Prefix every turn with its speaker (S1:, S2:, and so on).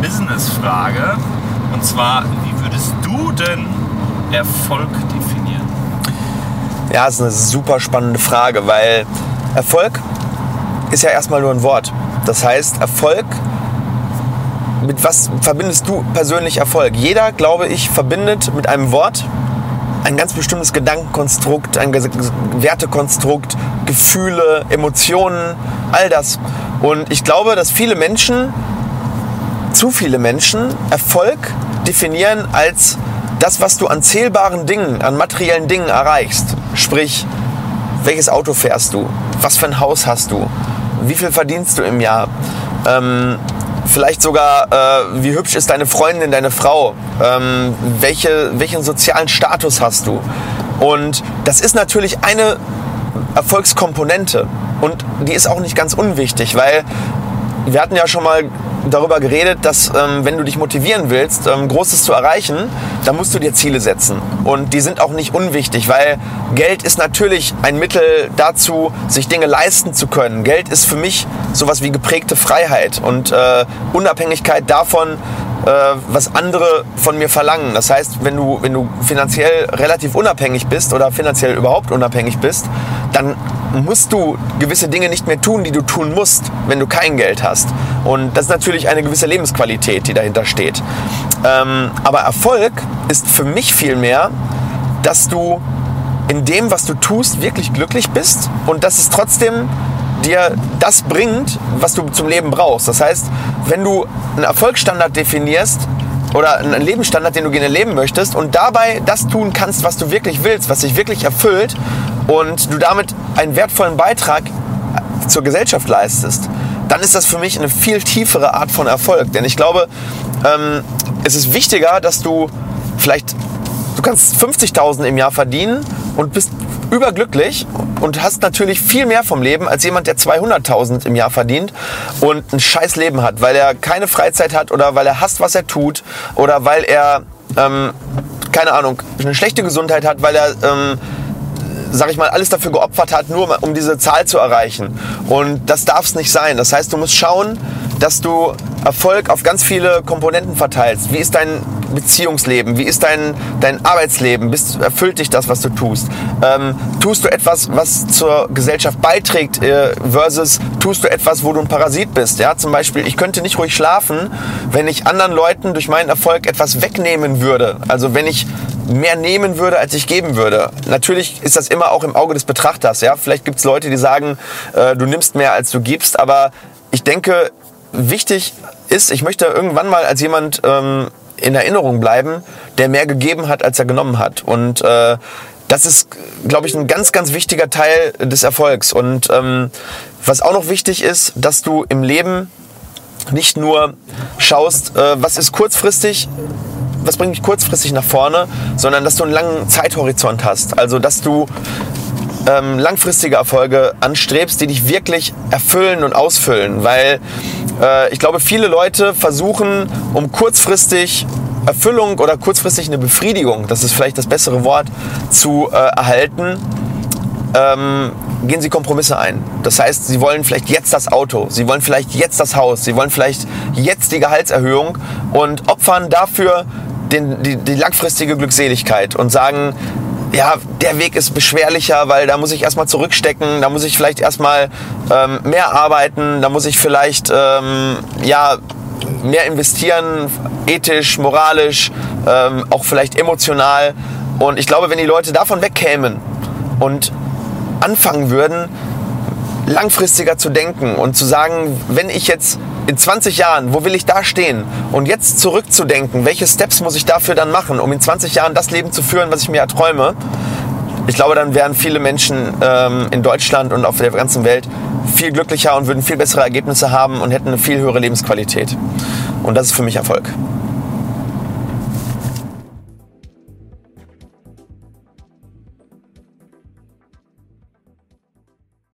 S1: Business-Frage. Und zwar, wie würdest du denn Erfolg definieren?
S2: Ja, das ist eine super spannende Frage, weil Erfolg ist ja erstmal nur ein Wort. Das heißt, Erfolg, mit was verbindest du persönlich Erfolg? Jeder, glaube ich, verbindet mit einem Wort ein ganz bestimmtes Gedankenkonstrukt, ein Wertekonstrukt, Gefühle, Emotionen, all das. Und ich glaube, dass viele Menschen, zu viele Menschen, Erfolg definieren als das, was du an zählbaren Dingen, an materiellen Dingen erreichst. Sprich, welches Auto fährst du? Was für ein Haus hast du? Wie viel verdienst du im Jahr? Ähm, vielleicht sogar, äh, wie hübsch ist deine Freundin, deine Frau? Ähm, welche, welchen sozialen Status hast du? Und das ist natürlich eine Erfolgskomponente. Und die ist auch nicht ganz unwichtig, weil wir hatten ja schon mal darüber geredet, dass ähm, wenn du dich motivieren willst, ähm, Großes zu erreichen, dann musst du dir Ziele setzen. Und die sind auch nicht unwichtig, weil Geld ist natürlich ein Mittel dazu, sich Dinge leisten zu können. Geld ist für mich sowas wie geprägte Freiheit und äh, Unabhängigkeit davon, äh, was andere von mir verlangen. Das heißt, wenn du, wenn du finanziell relativ unabhängig bist oder finanziell überhaupt unabhängig bist, dann musst du gewisse Dinge nicht mehr tun, die du tun musst, wenn du kein Geld hast. Und das ist natürlich eine gewisse Lebensqualität, die dahinter steht. Ähm, aber Erfolg ist für mich vielmehr, dass du in dem, was du tust, wirklich glücklich bist und dass es trotzdem dir das bringt, was du zum Leben brauchst. Das heißt, wenn du einen Erfolgsstandard definierst, oder einen Lebensstandard, den du gerne leben möchtest und dabei das tun kannst, was du wirklich willst, was dich wirklich erfüllt und du damit einen wertvollen Beitrag zur Gesellschaft leistest, dann ist das für mich eine viel tiefere Art von Erfolg. Denn ich glaube, ähm, es ist wichtiger, dass du vielleicht, du kannst 50.000 im Jahr verdienen und bist überglücklich und hast natürlich viel mehr vom Leben als jemand, der 200.000 im Jahr verdient und ein scheiß Leben hat, weil er keine Freizeit hat oder weil er hasst, was er tut oder weil er, ähm, keine Ahnung, eine schlechte Gesundheit hat, weil er... Ähm, sag ich mal, alles dafür geopfert hat, nur um diese Zahl zu erreichen. Und das darf es nicht sein. Das heißt, du musst schauen, dass du Erfolg auf ganz viele Komponenten verteilst. Wie ist dein Beziehungsleben? Wie ist dein, dein Arbeitsleben? Bist, erfüllt dich das, was du tust? Ähm, tust du etwas, was zur Gesellschaft beiträgt, äh, versus tust du etwas, wo du ein Parasit bist? Ja, zum Beispiel, ich könnte nicht ruhig schlafen, wenn ich anderen Leuten durch meinen Erfolg etwas wegnehmen würde. Also wenn ich mehr nehmen würde, als ich geben würde. Natürlich ist das immer auch im Auge des Betrachters. Ja, vielleicht gibt es Leute, die sagen, äh, du nimmst mehr, als du gibst, aber ich denke, wichtig ist, ich möchte irgendwann mal als jemand ähm, in Erinnerung bleiben, der mehr gegeben hat, als er genommen hat. Und äh, das ist, glaube ich, ein ganz, ganz wichtiger Teil des Erfolgs. Und ähm, was auch noch wichtig ist, dass du im Leben nicht nur schaust, äh, was ist kurzfristig, was bringt mich kurzfristig nach vorne, sondern dass du einen langen Zeithorizont hast. Also dass du ähm, langfristige Erfolge anstrebst, die dich wirklich erfüllen und ausfüllen. Weil äh, ich glaube, viele Leute versuchen, um kurzfristig Erfüllung oder kurzfristig eine Befriedigung, das ist vielleicht das bessere Wort, zu äh, erhalten, ähm, gehen sie Kompromisse ein. Das heißt, sie wollen vielleicht jetzt das Auto, sie wollen vielleicht jetzt das Haus, sie wollen vielleicht jetzt die Gehaltserhöhung und opfern dafür den, die, die langfristige Glückseligkeit und sagen, ja, der Weg ist beschwerlicher, weil da muss ich erstmal zurückstecken, da muss ich vielleicht erstmal ähm, mehr arbeiten, da muss ich vielleicht ähm, ja, mehr investieren, ethisch, moralisch, ähm, auch vielleicht emotional. Und ich glaube, wenn die Leute davon wegkämen und anfangen würden, langfristiger zu denken und zu sagen, wenn ich jetzt in 20 Jahren, wo will ich da stehen? Und jetzt zurückzudenken, welche Steps muss ich dafür dann machen, um in 20 Jahren das Leben zu führen, was ich mir erträume? Ich glaube, dann wären viele Menschen ähm, in Deutschland und auf der ganzen Welt viel glücklicher und würden viel bessere Ergebnisse haben und hätten eine viel höhere Lebensqualität. Und das ist für mich Erfolg.